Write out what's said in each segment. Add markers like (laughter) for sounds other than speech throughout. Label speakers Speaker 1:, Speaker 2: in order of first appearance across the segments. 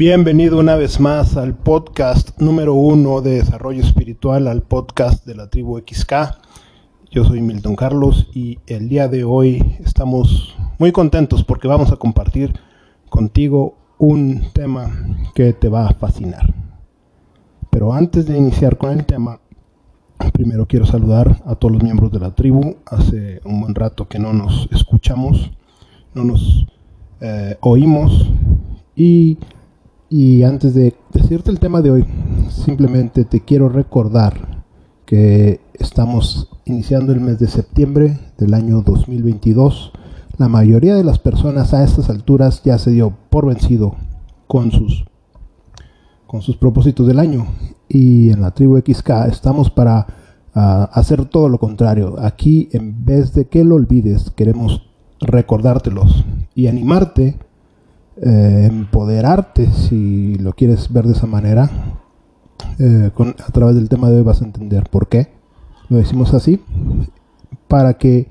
Speaker 1: Bienvenido una vez más al podcast número uno de desarrollo espiritual, al podcast de la tribu XK. Yo soy Milton Carlos y el día de hoy estamos muy contentos porque vamos a compartir contigo un tema que te va a fascinar. Pero antes de iniciar con el tema, primero quiero saludar a todos los miembros de la tribu. Hace un buen rato que no nos escuchamos, no nos eh, oímos y y antes de decirte el tema de hoy, simplemente te quiero recordar que estamos iniciando el mes de septiembre del año 2022. La mayoría de las personas a estas alturas ya se dio por vencido con sus, con sus propósitos del año. Y en la tribu XK estamos para ah, hacer todo lo contrario. Aquí, en vez de que lo olvides, queremos recordártelos y animarte eh, empoderarte, si lo quieres ver de esa manera. Eh, a través del tema de hoy vas a entender por qué lo decimos así, para que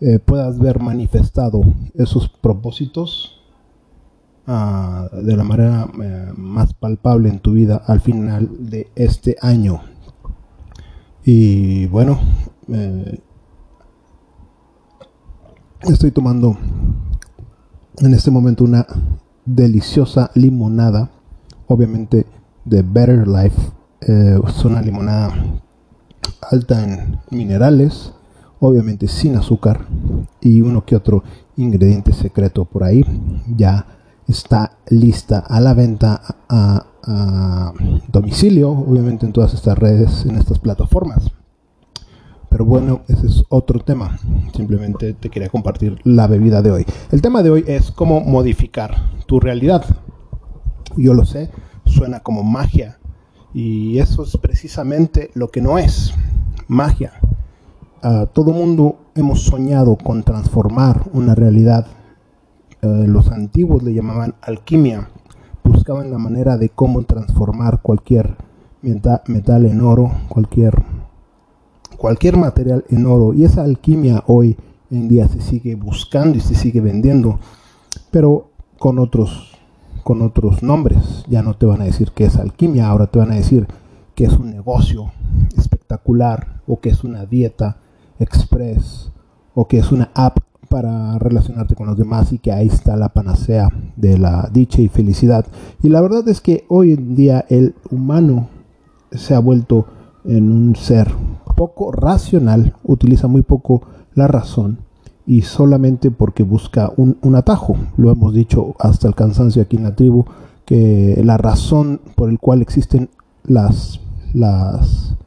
Speaker 1: eh, puedas ver manifestado esos propósitos ah, de la manera más palpable en tu vida al final de este año. Y bueno, estoy tomando en este momento una deliciosa limonada, obviamente de Better Life. Eh, es una limonada alta en minerales, obviamente sin azúcar y uno que otro ingrediente secreto por ahí. Ya está lista a la venta a, a domicilio, obviamente en todas estas redes, en estas plataformas. Pero bueno, ese es otro tema. Simplemente te quería compartir la bebida de hoy. El tema de hoy es cómo modificar tu realidad. Yo lo sé, suena como magia. Y eso es precisamente lo que no es. Magia. Todo mundo hemos soñado con transformar una realidad. Uh, los antiguos le llamaban alquimia. Buscaban la manera de cómo transformar cualquier metal en oro, cualquier cualquier material en oro y esa alquimia hoy en día se sigue buscando y se sigue vendiendo, pero con otros con otros nombres. Ya no te van a decir que es alquimia, ahora te van a decir que es un negocio espectacular o que es una dieta express o que es una app para relacionarte con los demás y que ahí está la panacea de la dicha y felicidad. Y la verdad es que hoy en día el humano se ha vuelto en un ser poco racional, utiliza muy poco la razón y solamente porque busca un, atajo. Lo hemos dicho hasta el cansancio aquí en la tribu, que la razón por el cual existen las, las,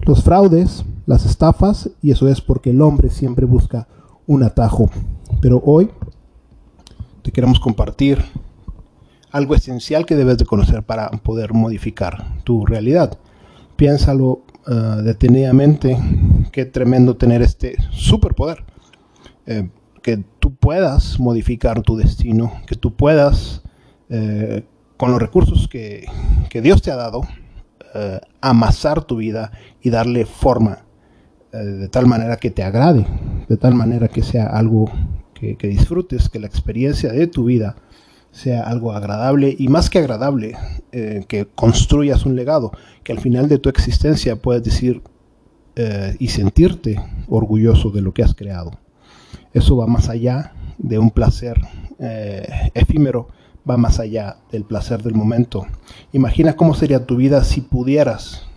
Speaker 1: los fraudes, las estafas, y eso es porque el hombre siempre busca un atajo. Pero hoy te queremos compartir algo esencial que debes de conocer para poder modificar tu realidad. Piénsalo Ah, detenidamente, qué tremendo tener este superpoder. Eh, que tú puedas modificar tu destino, que tú puedas, eh, con los recursos que, Dios te ha dado, eh, amasar tu vida y darle forma de tal manera que te agrade, de tal manera que sea algo que, que disfrutes, que la experiencia de tu vida sea algo agradable y más que agradable, eh, que construyas un legado, que al final de tu existencia puedas decir eh, y sentirte orgulloso de lo que has creado. Eso va más allá de un placer eh, efímero, va más allá del placer del momento. Imagina cómo sería tu vida si pudieras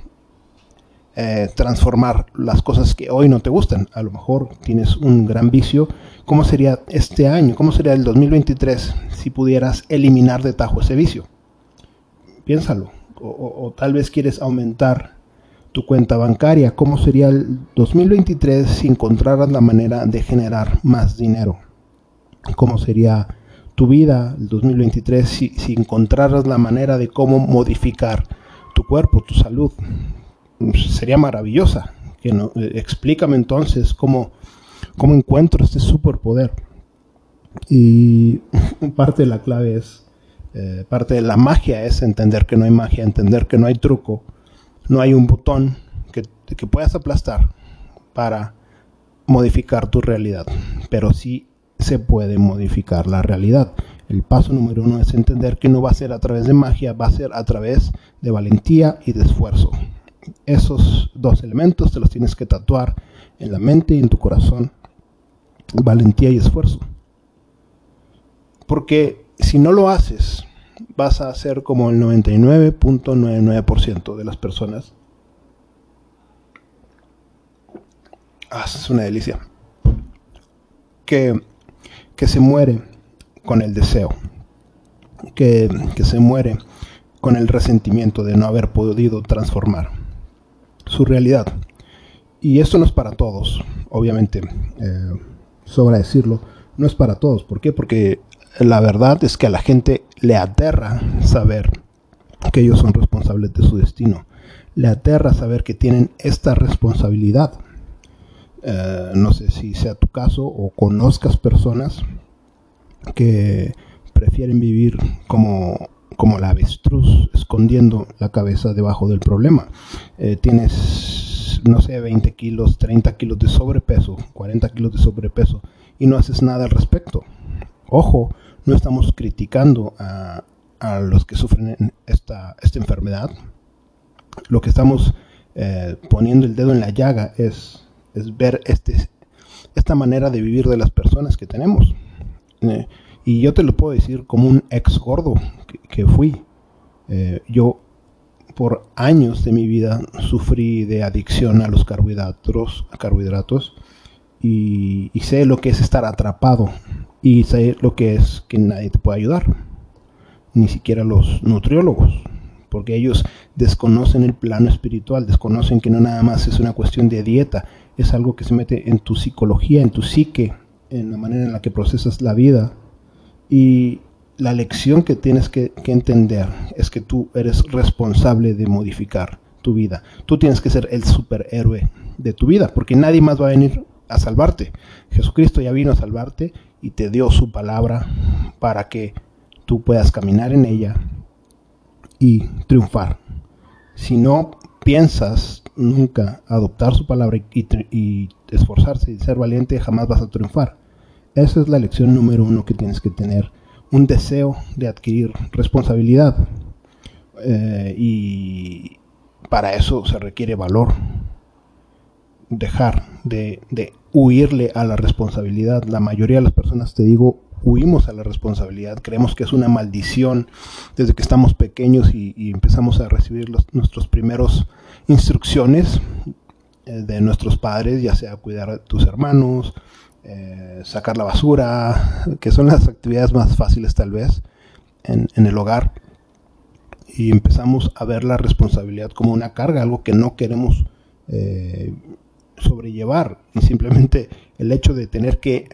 Speaker 1: transformar las cosas que hoy no te gustan. A lo mejor tienes un gran vicio ¿Cómo sería este año? ¿Cómo sería el 2023 si pudieras eliminar de tajo ese vicio? Piénsalo. O, tal vez quieres aumentar tu cuenta bancaria. ¿Cómo sería el 2023 si encontraras la manera de generar más dinero? ¿Cómo sería tu vida el 2023 si, si encontraras la manera de cómo modificar tu cuerpo, tu salud? Sería maravillosa. Que no, eh, explícame entonces cómo cómo encuentro este superpoder. Y (laughs) parte de la clave es, eh, parte de la magia es entender que no hay magia, entender que no hay truco, no hay un botón que, que puedas aplastar para modificar tu realidad, pero sí se puede modificar la realidad. El paso número uno es entender que no va a ser a través de magia, va a ser a través de valentía y de esfuerzo. Esos dos elementos te los tienes que tatuar en la mente y en tu corazón. Valentía y esfuerzo. Porque si no lo haces, vas a ser como el 99.99% de las personas. Ah, es una delicia. Que, que se muere con el deseo. Que, que se muere con el resentimiento de no haber podido transformar su realidad. Y esto no es para todos, obviamente, eh, sobra decirlo, no es para todos. ¿Por qué? Porque la verdad es que a la gente le aterra saber que ellos son responsables de su destino. Le aterra saber que tienen esta responsabilidad. Eh, no sé si sea tu caso o conozcas personas que prefieren vivir como, como la avestruz, escondiendo la cabeza debajo del problema. Eh, tienes, no sé, 20 kilos, 30 kilos de sobrepeso, 40 kilos de sobrepeso y no haces nada al respecto. Ojo, no estamos criticando a, los que sufren esta, esta enfermedad. Lo que estamos eh, poniendo el dedo en la llaga es, es ver este, esta manera de vivir de las personas que tenemos. Eh, y yo te lo puedo decir como un ex gordo que, fui. Eh, yo por años de mi vida sufrí de adicción a los carbohidratos, carbohidratos y, sé lo que es estar atrapado y sé lo que es que nadie te puede ayudar, ni siquiera los nutriólogos, porque ellos desconocen el plano espiritual, desconocen que no nada más es una cuestión de dieta, es algo que se mete en tu psicología, en tu psique, en la manera en la que procesas la vida. Y la lección que tienes que, entender es que tú eres responsable de modificar tu vida. Tú tienes que ser el superhéroe de tu vida, porque nadie más va a venir a salvarte. Jesucristo ya vino a salvarte y te dio su palabra para que tú puedas caminar en ella y triunfar. Si no piensas nunca adoptar su palabra y, esforzarse y ser valiente, jamás vas a triunfar. Esa es la lección número uno que tienes que tener. Un deseo de adquirir responsabilidad. Eh, y para eso se requiere valor. Dejar de, de huirle a la responsabilidad. La mayoría de las personas, te digo, huimos a la responsabilidad. Creemos que es una maldición desde que estamos pequeños y, empezamos a recibir los, nuestros primeros instrucciones eh, de nuestros padres, ya sea cuidar a tus hermanos, eh, sacar la basura, que son las actividades más fáciles tal vez en, el hogar. Y empezamos a ver la responsabilidad como una carga, algo que no queremos eh, sobrellevar y simplemente el hecho de tener que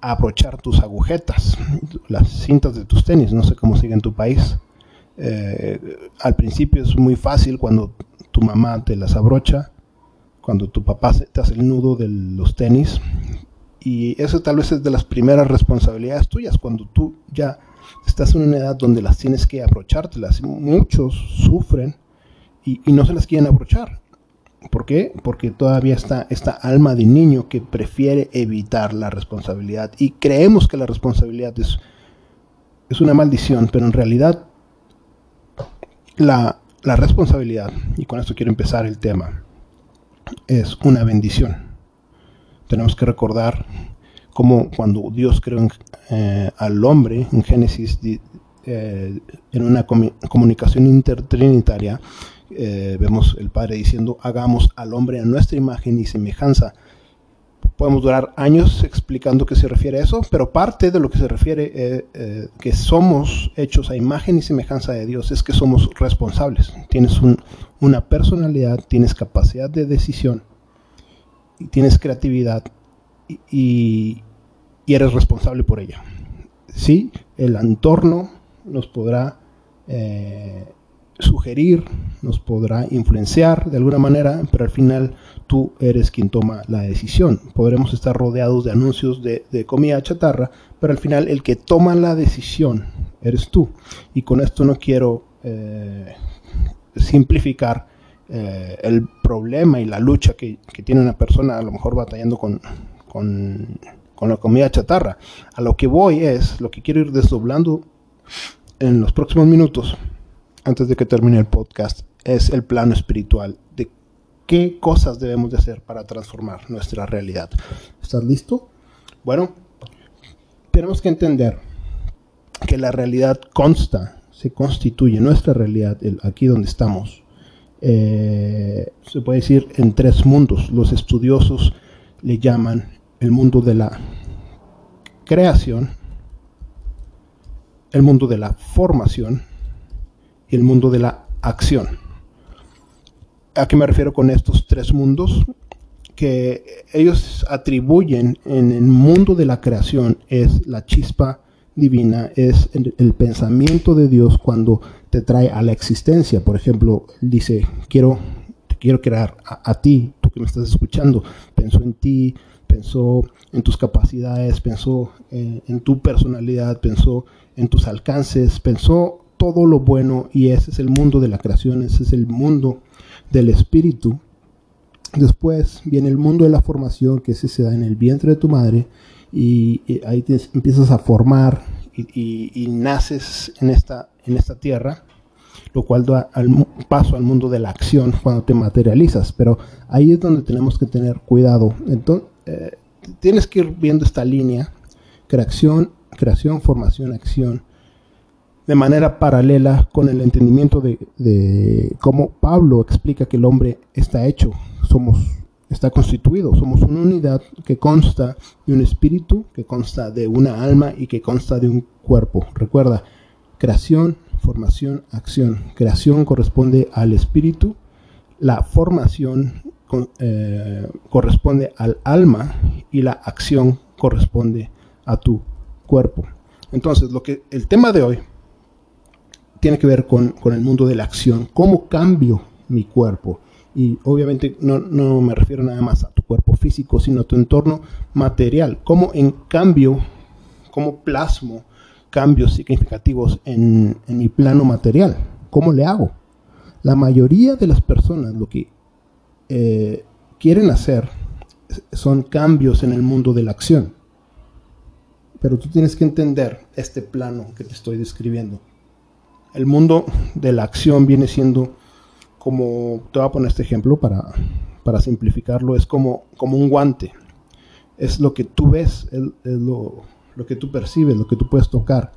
Speaker 1: abrochar tus agujetas, las cintas de tus tenis, no sé cómo sigue en tu país. Eh, al principio es muy fácil cuando tu mamá te las abrocha, cuando tu papá te hace el nudo de los tenis. Y eso tal vez es de las primeras responsabilidades tuyas, cuando tú ya estás en una edad donde las tienes que abrochártelas. Muchos sufren y, y no se las quieren abrochar. ¿Por qué? Porque todavía está esta alma de niño que prefiere evitar la responsabilidad y creemos que la responsabilidad es, es una maldición, pero en realidad la, la responsabilidad, y con esto quiero empezar el tema, es una bendición. Tenemos que recordar cómo cuando Dios creó eh, al hombre en Génesis, eh, en una comunicación intertrinitaria, eh, vemos el Padre diciendo, hagamos al hombre a nuestra imagen y semejanza. Podemos durar años explicando qué se refiere a eso, pero parte de lo que se refiere eh, que somos hechos a imagen y semejanza de Dios es que somos responsables. Tienes una personalidad, tienes capacidad de decisión, tienes creatividad y, eres responsable por ella. Sí, el entorno nos podrá sugerir, nos podrá influenciar de alguna manera, pero al final tú eres quien toma la decisión. Podremos estar rodeados de anuncios de, comida chatarra, pero al final el que toma la decisión eres tú. Y con esto no quiero eh, simplificar eh, el problema y la lucha que, tiene una persona a lo mejor batallando con, con con la comida chatarra. A lo que voy es, lo que quiero ir desdoblando en los próximos minutos, antes de que termine el podcast, es el plano espiritual de qué cosas debemos de hacer para transformar nuestra realidad. ¿Estás listo? Bueno, tenemos que entender que la realidad consta, se constituye, nuestra realidad, el, aquí donde estamos, eh, se puede decir en tres mundos. Los estudiosos le llaman el mundo de la creación, el mundo de la formación y el mundo de la acción. ¿A qué me refiero con estos tres mundos? Que ellos atribuyen en el mundo de la creación es la chispa divina, es el, pensamiento de Dios cuando te trae a la existencia. Por ejemplo, dice, quiero, quiero crear a, ti, tú que me estás escuchando, pensó en ti, pensó en tus capacidades, pensó en, en tu personalidad, pensó en tus alcances, pensó todo lo bueno y ese es el mundo de la creación, ese es el mundo del espíritu. Después viene el mundo de la formación, que ese se da en el vientre de tu madre, y, ahí te empiezas a formar y, naces en esta, en esta tierra, lo cual da al paso al mundo de la acción cuando te materializas. Pero ahí es donde tenemos que tener cuidado. Entonces, eh, tienes que ir viendo esta línea, creación, creación, formación, acción, de manera paralela con el entendimiento de, de cómo Pablo explica que el hombre está hecho. Somos está constituido. Somos una unidad que consta de un espíritu, que consta de una alma y que consta de un cuerpo. Recuerda, creación, formación, acción. Creación corresponde al espíritu, la formación eh, corresponde al alma y la acción corresponde a tu cuerpo. Entonces, lo que el tema de hoy tiene que ver con, con el mundo de la acción. ¿Cómo cambio mi cuerpo? Y obviamente no, me refiero nada más a tu cuerpo físico, sino a tu entorno material. Cómo en cambio, cómo plasmo cambios significativos en, mi plano material. ¿Cómo le hago? La mayoría de las personas lo que eh, quieren hacer son cambios en el mundo de la acción. Pero tú tienes que entender este plano que te estoy describiendo. El mundo de la acción viene siendo como, te voy a poner este ejemplo para, para simplificarlo, es como, como un guante. Es lo que tú ves, es, lo, lo, que tú percibes, lo que tú puedes tocar.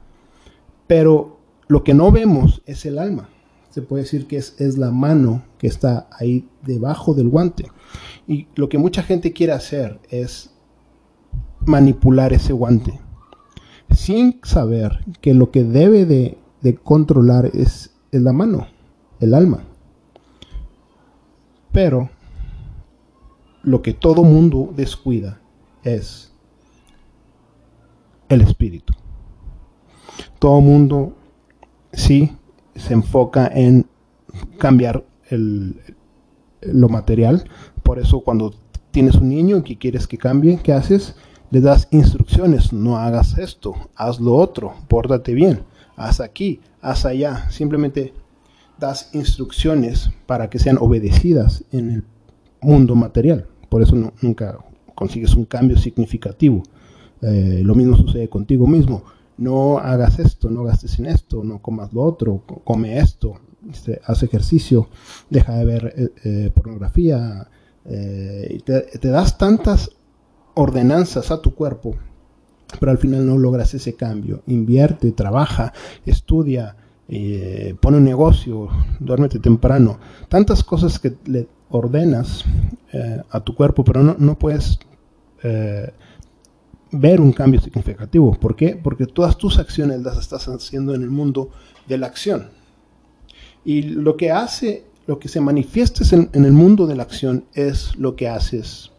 Speaker 1: Pero lo que no vemos es el alma. Se puede decir que es, es la mano que está ahí debajo del guante. Y lo que mucha gente quiere hacer es manipular ese guante. Sin saber que lo que debe de, de controlar es, es la mano, el alma. Pero lo que todo mundo descuida es el espíritu. Todo mundo sí se enfoca en cambiar lo material. Por eso cuando tienes un niño y que quieres que cambie, ¿qué haces? Le das instrucciones, no hagas esto, haz lo otro, pórtate bien, haz aquí, haz allá. Simplemente das instrucciones para que sean obedecidas en el mundo material. Por eso nunca consigues un cambio significativo. Eh, lo mismo sucede contigo mismo. No hagas esto, no gastes en esto, no comas lo otro, come esto, este, haz ejercicio, deja de ver eh, eh, pornografía. Te, te das tantas ordenanzas a tu cuerpo, pero al final no logras ese cambio. Invierte, trabaja, estudia, eh, pone un negocio, duérmete temprano, tantas cosas que le ordenas eh, a tu cuerpo, pero no, no puedes eh, ver un cambio significativo. ¿Por qué? Porque todas tus acciones las estás haciendo en el mundo de la acción. Y lo que hace, lo que se manifiesta en, en el mundo de la acción es lo que haces,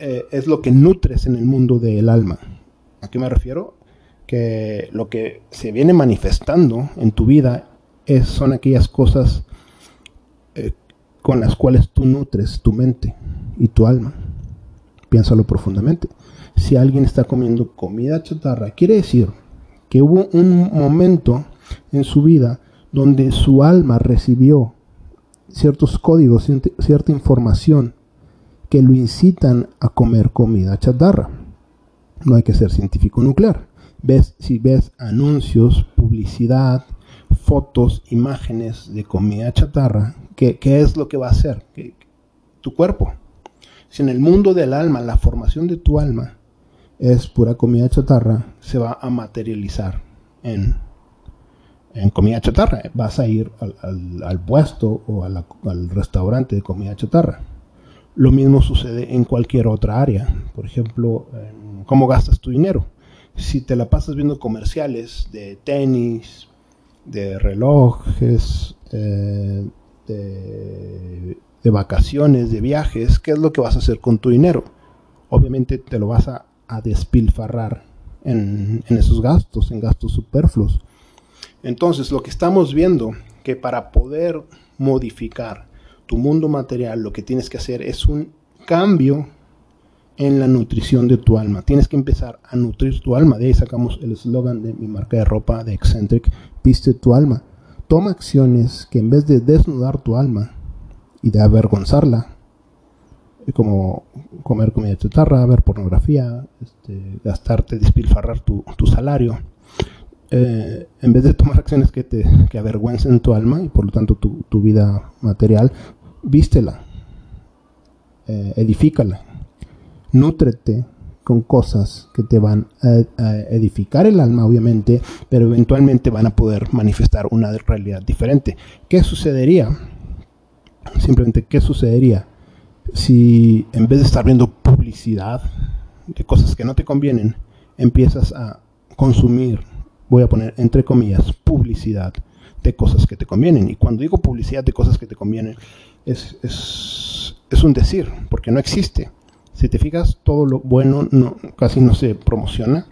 Speaker 1: es lo que nutres en el mundo del alma. ¿A qué me refiero? Que lo que se viene manifestando en tu vida es, son aquellas cosas eh, con las cuales tú nutres tu mente y tu alma. Piénsalo profundamente. Si alguien está comiendo comida chatarra, quiere decir que hubo un momento en su vida donde su alma recibió ciertos códigos, cierta información que lo incitan a comer comida chatarra. No hay que ser científico nuclear. Ves, si ves anuncios, publicidad, fotos, imágenes de comida chatarra, ¿qué, es lo que va a hacer? tu cuerpo. Si en el mundo del alma, la formación de tu alma es pura comida chatarra, se va a materializar en, en comida chatarra. Vas a ir al, puesto o al restaurante de comida chatarra. Lo mismo sucede en cualquier otra área. Por ejemplo, cómo gastas tu dinero. Si te la pasas viendo comerciales de tenis, de relojes, eh, de, vacaciones, de viajes, ¿qué es lo que vas a hacer con tu dinero? Obviamente te lo vas a, despilfarrar en, en, esos gastos, en gastos superfluos. Entonces, lo que estamos viendo, que para poder modificar tu mundo material, lo que tienes que hacer es un cambio en la nutrición de tu alma. Tienes que empezar a nutrir tu alma. De ahí sacamos el eslogan de mi marca de ropa de Eccentric, viste tu alma. Toma acciones que en vez de desnudar tu alma y de avergonzarla, como comer comida chatarra, ver pornografía, este, gastarte, despilfarrar tu, salario, eh, en vez de tomar acciones que te avergüencen tu alma y por lo tanto tu, vida material, vístela, eh, edifícala, nútrete con cosas que te van a, edificar el alma, obviamente, pero eventualmente van a poder manifestar una realidad diferente. ¿Qué sucedería? Simplemente, ¿qué sucedería si en vez de estar viendo publicidad de cosas que no te convienen, empiezas a consumir, voy a poner entre comillas, publicidad de cosas que te convienen? Y cuando digo publicidad de cosas que te convienen, es, es, es un decir, porque no existe si te fijas, todo lo bueno no, casi no se promociona.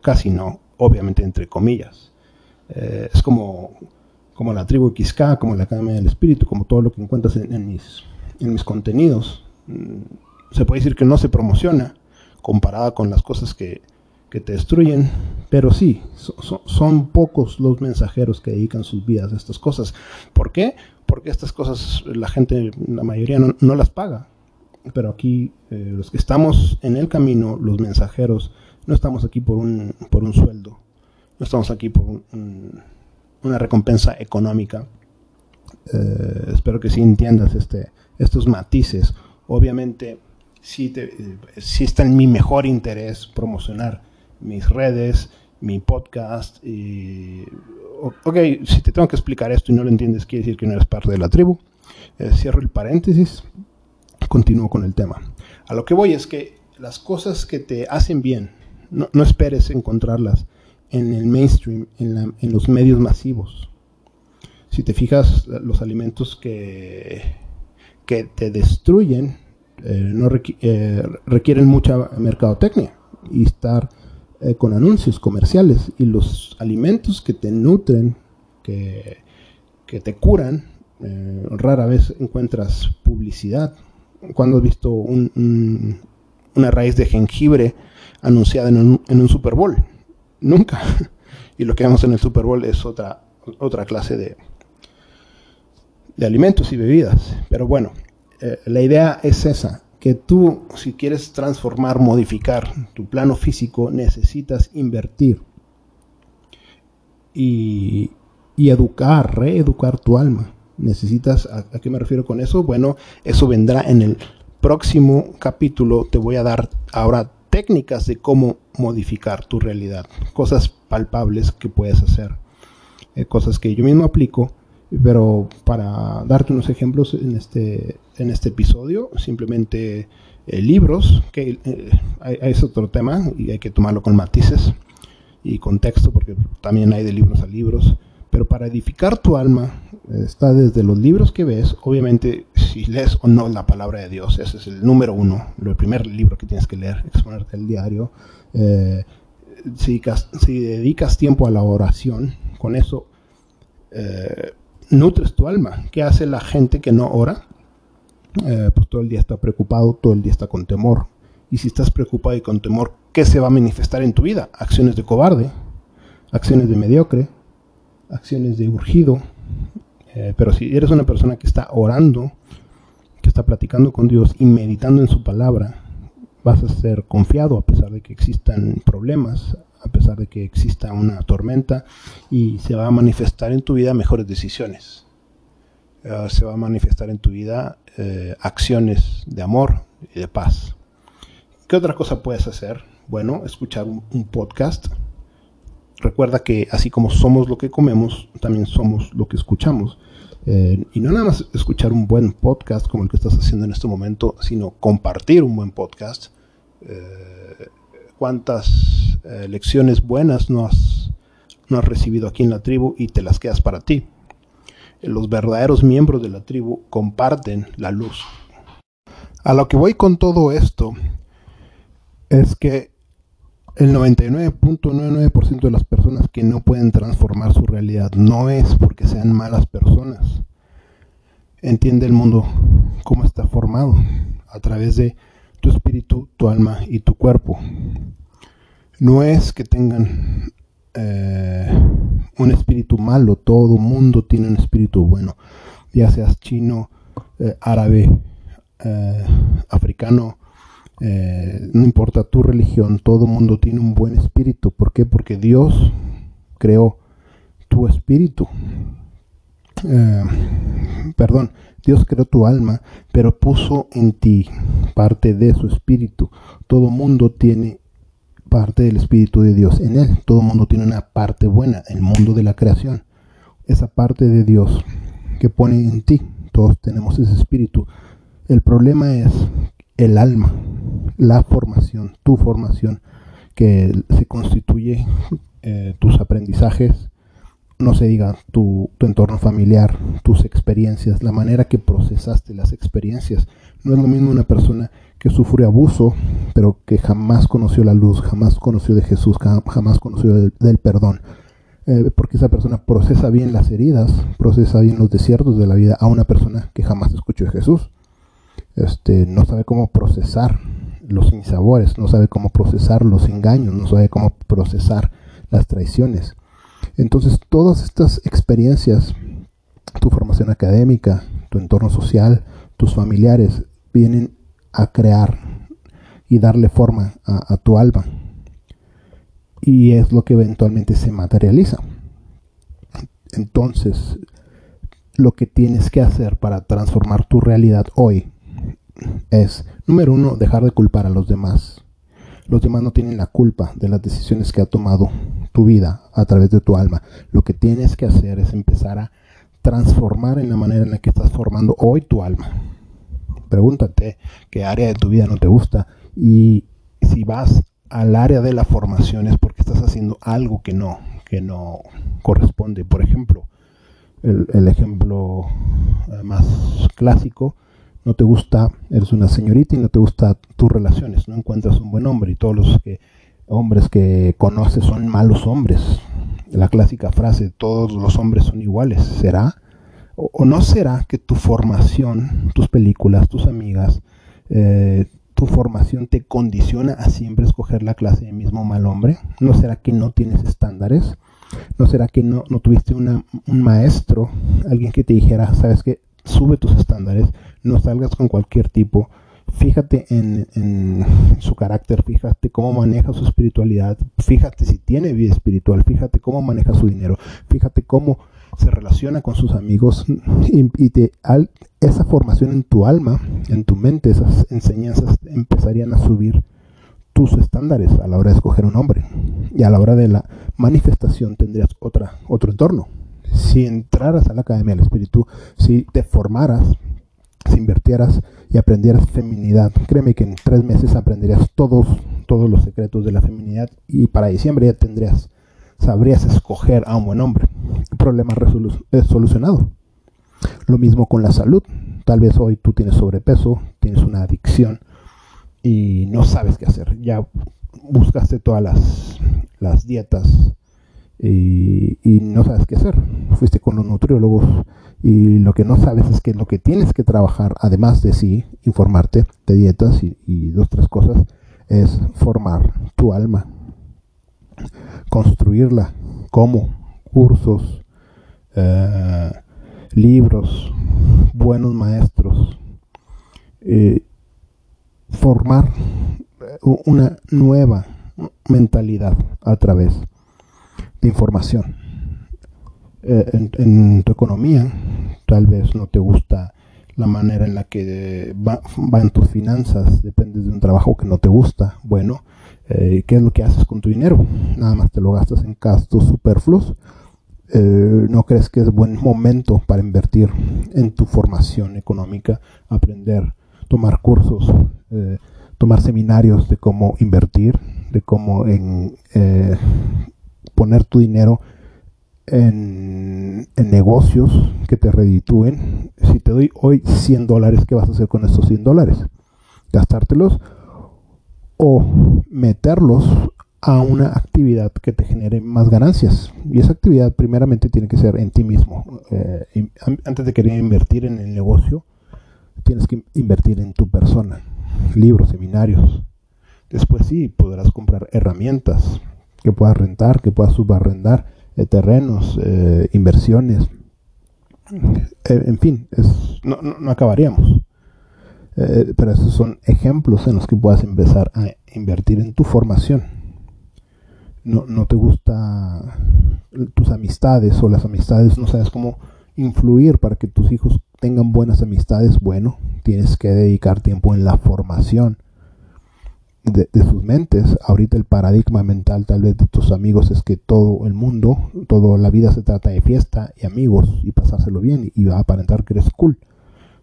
Speaker 1: Casi no, obviamente entre comillas. Eh, es como, como la tribu Quisca, como la Academia del Espíritu, como todo lo que encuentras en, mis, en mis contenidos. Mm, se puede decir que no se promociona comparada con las cosas que, que te destruyen, pero sí, son pocos los mensajeros que dedican sus vidas a estas cosas. ¿Por qué? Porque estas cosas la gente, la mayoría no las paga pero aquí eh, los que estamos en el camino, los mensajeros, no estamos aquí por un, por un sueldo, no estamos aquí por una recompensa económica. Eh, espero que sí entiendas este, estos matices. Obviamente, sí, te, está en mi mejor interés promocionar mis redes, mi podcast. Y, ok, si te tengo que explicar esto y no lo entiendes, quiere decir que no eres parte de la tribu. Eh, cierro el paréntesis continúo con el tema. A lo que voy es que las cosas que te hacen bien, no, esperes encontrarlas en el mainstream, en, los medios masivos. Si te fijas, los alimentos que, que te destruyen eh, no eh, requieren mucha mercadotecnia y estar eh, con anuncios comerciales. Y los alimentos que te nutren, que, que te curan, rara vez encuentras publicidad cuando has visto una raíz de jengibre anunciada en un, Super Bowl? Nunca. (laughs) Y lo que vemos en el Super Bowl es otra, otra clase de, de alimentos y bebidas. Pero bueno, eh, la idea es esa, que tú si quieres transformar, modificar tu plano físico, necesitas invertir y, y educar, reeducar tu alma necesitas, ¿a, qué me refiero con eso? Bueno, eso vendrá en el próximo capítulo. Te voy a dar ahora técnicas de cómo modificar tu realidad, cosas palpables que puedes hacer, eh, cosas que yo mismo aplico, pero para darte unos ejemplos en este, en este episodio, simplemente eh, libros, que eh, es otro tema y hay que tomarlo con matices y contexto, porque también hay de libros a libros. Pero para edificar tu alma está desde los libros que ves, obviamente si lees o no la palabra de Dios, ese es el número uno, el primer libro que tienes que leer, exponerte el diario. Eh, si, dedicas tiempo a la oración, con eso eh, nutres tu alma. ¿Qué hace la gente que no ora? Eh, pues todo el día está preocupado, todo el día está con temor. Y si estás preocupado y con temor, ¿qué se va a manifestar en tu vida? Acciones de cobarde, acciones de mediocre, acciones de urgido. Eh, pero si eres una persona que está orando, que está platicando con Dios y meditando en su palabra, vas a ser confiado a pesar de que existan problemas, a pesar de que exista una tormenta y se va a manifestar en tu vida mejores decisiones. Eh, se va a manifestar en tu vida eh, acciones de amor y de paz. ¿Qué otra cosa puedes hacer? Bueno, escuchar un, podcast. Recuerda que así como somos lo que comemos, también somos lo que escuchamos. Eh, y no nada más escuchar un buen podcast como el que estás haciendo en este momento, sino compartir un buen podcast. Eh, ¿Cuántas eh, lecciones buenas no has, no has recibido aquí en la tribu y te las quedas para ti? Los verdaderos miembros de la tribu comparten la luz. A lo que voy con todo esto es que el 99.99% de las personas que no pueden transformar su realidad no es porque sean malas personas. Entiende el mundo cómo está formado a través de tu espíritu, tu alma y tu cuerpo. No es que tengan eh, un espíritu malo, todo mundo tiene un espíritu bueno, ya seas chino, eh, árabe, eh, africano, eh, no importa tu religión, todo mundo tiene un buen espíritu. ¿Por qué? Porque Dios creó tu espíritu. Eh, perdón, Dios creó tu alma, pero puso en ti parte de su espíritu. Todo mundo tiene parte del espíritu de Dios en él. Todo mundo tiene una parte buena, el mundo de la creación. Esa parte de Dios que pone en ti. Todos tenemos ese espíritu. El problema es el alma la formación, tu formación, que se constituye eh, tus aprendizajes, no se diga tu, entorno familiar, tus experiencias, la manera que procesaste las experiencias. No es lo mismo una persona que sufre abuso, pero que jamás conoció la luz, jamás conoció de Jesús, jamás conoció del, perdón. Eh, porque esa persona procesa bien las heridas, procesa bien los desiertos de la vida a una persona que jamás escuchó de Jesús. Este, no sabe cómo procesar los insabores, no sabe cómo procesar los engaños, no sabe cómo procesar las traiciones. Entonces todas estas experiencias, tu formación académica, tu entorno social, tus familiares, vienen a crear y darle forma a, tu alma. Y es lo que eventualmente se materializa. Entonces, lo que tienes que hacer para transformar tu realidad hoy es, número uno, dejar de culpar a los demás. Los demás no tienen la culpa de las decisiones que ha tomado tu vida a través de tu alma. Lo que tienes que hacer es empezar a transformar en la manera en la que estás formando hoy tu alma. Pregúntate qué área de tu vida no te gusta y si vas al área de la formación es porque estás haciendo algo que no, que no corresponde. Por ejemplo, el, ejemplo eh, más clásico no te gusta, eres una señorita y no te gusta tus relaciones, no encuentras un buen hombre y todos los que, hombres que conoces son malos hombres. La clásica frase, todos los hombres son iguales, ¿será? ¿O, no será que tu formación, tus películas, tus amigas, eh, tu formación te condiciona a siempre escoger la clase de mismo mal hombre? ¿No será que no tienes estándares? ¿No será que no, tuviste un maestro, alguien que te dijera, sabes que sube tus estándares, no salgas con cualquier tipo, fíjate en, su carácter, fíjate cómo maneja su espiritualidad, fíjate si tiene vida espiritual, fíjate cómo maneja su dinero, fíjate cómo se relaciona con sus amigos y, te, al, esa formación en tu alma, en tu mente, esas enseñanzas empezarían a subir tus estándares a la hora de escoger un hombre y a la hora de la manifestación tendrías otra, otro entorno. Si entraras a la Academia del Espíritu, si te formaras si invirtieras y aprendieras feminidad, créeme que en tres meses aprenderías todos, todos los secretos de la feminidad y para diciembre ya tendrías, sabrías escoger a un buen hombre. Problema es solucionado. Lo mismo con la salud. Tal vez hoy tú tienes sobrepeso, tienes una adicción y no sabes qué hacer. Ya buscaste todas las, las dietas y, y, no sabes qué hacer. Fuiste con los nutriólogos y lo que no sabes es que lo que tienes que trabajar, además de sí, informarte de dietas y, dos, tres cosas, es formar tu alma, construirla como cursos, eh, libros, buenos maestros, eh, formar una nueva mentalidad a través de información. Eh, en, tu economía, tal vez no te gusta la manera en la que van tus finanzas, dependes de un trabajo que no te gusta. Bueno, eh, ¿qué es lo que haces con tu dinero? Nada más te lo gastas en gastos superfluos. Eh, ¿No crees que es buen momento para invertir en tu formación económica, aprender, tomar cursos, tomar seminarios de cómo invertir, de cómo en, poner tu dinero en, negocios que te reditúen. Si te doy hoy 100 dólares, ¿qué vas a hacer con estos 100 dólares? ¿Gastártelos? O meterlos a una actividad que te genere más ganancias. Y esa actividad primeramente tiene que ser en ti mismo. Eh, antes de querer invertir en el negocio, tienes que invertir en tu persona. Libros, seminarios. Después sí, podrás comprar herramientas que puedas rentar, que puedas subarrendar eh, terrenos, eh, inversiones, eh, en fin, no, acabaríamos. pero esos son ejemplos en los que puedas empezar a invertir en tu formación. No, no te gusta tus amistades o las amistades, no sabes cómo influir para que tus hijos tengan buenas amistades, bueno, tienes que dedicar tiempo en la formación de, sus mentes. Ahorita el paradigma mental tal vez de tus amigos es que todo el mundo, toda la vida se trata de fiesta y amigos y pasárselo bien y, va a aparentar que eres cool.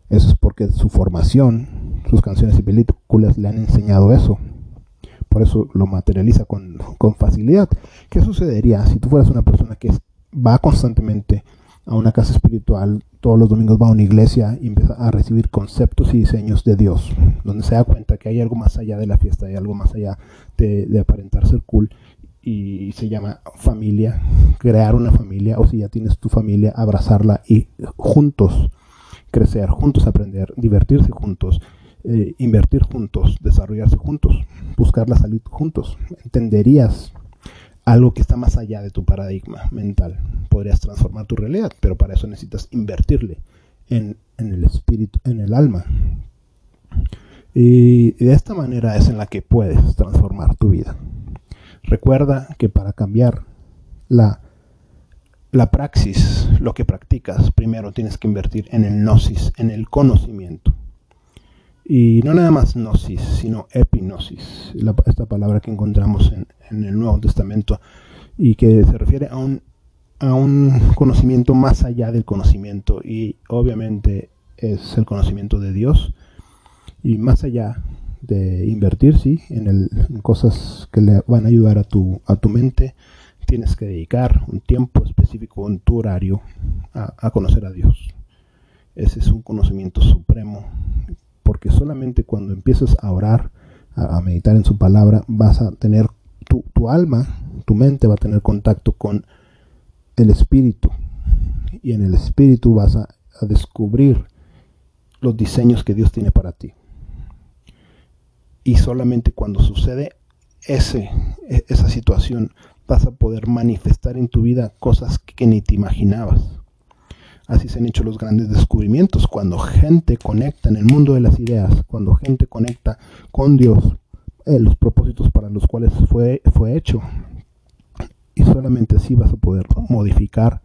Speaker 1: Eso es porque su formación, sus canciones y películas le han enseñado eso. Por eso lo materializa con, con facilidad. ¿Qué sucedería si tú fueras una persona que va constantemente a una casa espiritual, todos los domingos va a una iglesia y empieza a recibir conceptos y diseños de Dios, donde se da cuenta que hay algo más allá de la fiesta, hay algo más allá de, aparentar ser cool y se llama familia, crear una familia o si ya tienes tu familia, abrazarla y juntos crecer, juntos aprender, divertirse juntos, eh, invertir juntos, desarrollarse juntos, buscar la salud juntos. Entenderías algo que está más allá de tu paradigma mental. Podrías transformar tu realidad, pero para eso necesitas invertirle en, el espíritu, en el alma. Y de esta manera es en la que puedes transformar tu vida. Recuerda que para cambiar la, la praxis, lo que practicas, primero tienes que invertir en el gnosis, en el conocimiento. Y no nada más gnosis, sino epinosis, esta palabra que encontramos en, el Nuevo Testamento y que se refiere a un, a un conocimiento más allá del conocimiento. Y obviamente es el conocimiento de Dios. Y más allá de invertir sí, en, el, cosas que le van a ayudar a tu, a tu mente, tienes que dedicar un tiempo específico en tu horario a, a conocer a Dios. Ese es un conocimiento supremo porque solamente cuando empiezas a orar, a, meditar en su palabra, vas a tener tu, alma, tu mente va a tener contacto con el espíritu. Y en el espíritu vas a, descubrir los diseños que Dios tiene para ti. Y solamente cuando sucede ese, e, esa situación vas a poder manifestar en tu vida cosas que ni te imaginabas. Así se han hecho los grandes descubrimientos. Cuando gente conecta en el mundo de las ideas, cuando gente conecta con Dios, eh, los propósitos para los cuales fue, fue hecho. Y solamente así vas a poder modificar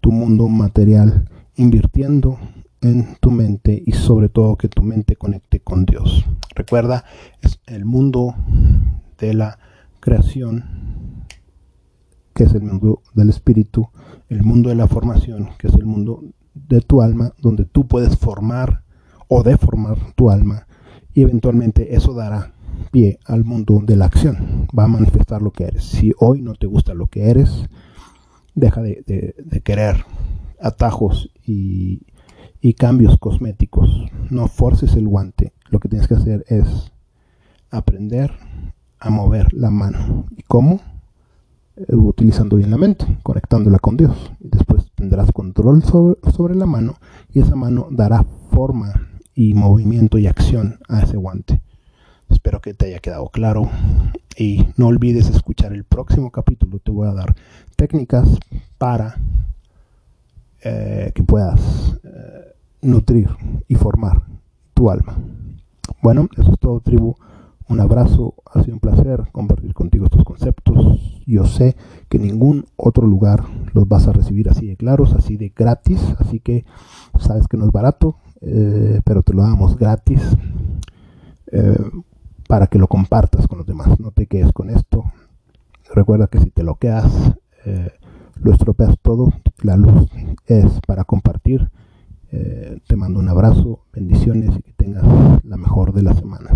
Speaker 1: tu mundo material invirtiendo en tu mente y sobre todo que tu mente conecte con Dios. Recuerda, es el mundo de la creación, que es el mundo del espíritu, el mundo de la formación, que es el mundo de tu alma, donde tú puedes formar o deformar tu alma y eventualmente eso dará pie al mundo de la acción, va a manifestar lo que eres. Si hoy no te gusta lo que eres, deja de, querer atajos y, cambios cosméticos, no forces el guante, lo que tienes que hacer es aprender a mover la mano. ¿Y cómo? Utilizando bien la mente, conectándola con Dios. Después tendrás control sobre, la mano y esa mano dará forma y movimiento y acción a ese guante. Espero que te haya quedado claro y no olvides escuchar el próximo capítulo. Te voy a dar técnicas para eh, que puedas eh, nutrir y formar tu alma. Bueno, eso es todo tribu. Un abrazo, ha sido un placer compartir contigo estos conceptos. Yo sé que ningún otro lugar los vas a recibir así de claros, así de gratis, así que sabes que no es barato, eh, pero te lo damos gratis eh, para que lo compartas con los demás. No te quedes con esto. Recuerda que si te lo quedas, eh, lo estropeas todo. La luz es para compartir. te mando un abrazo, bendiciones y que tengas la mejor de las semanas.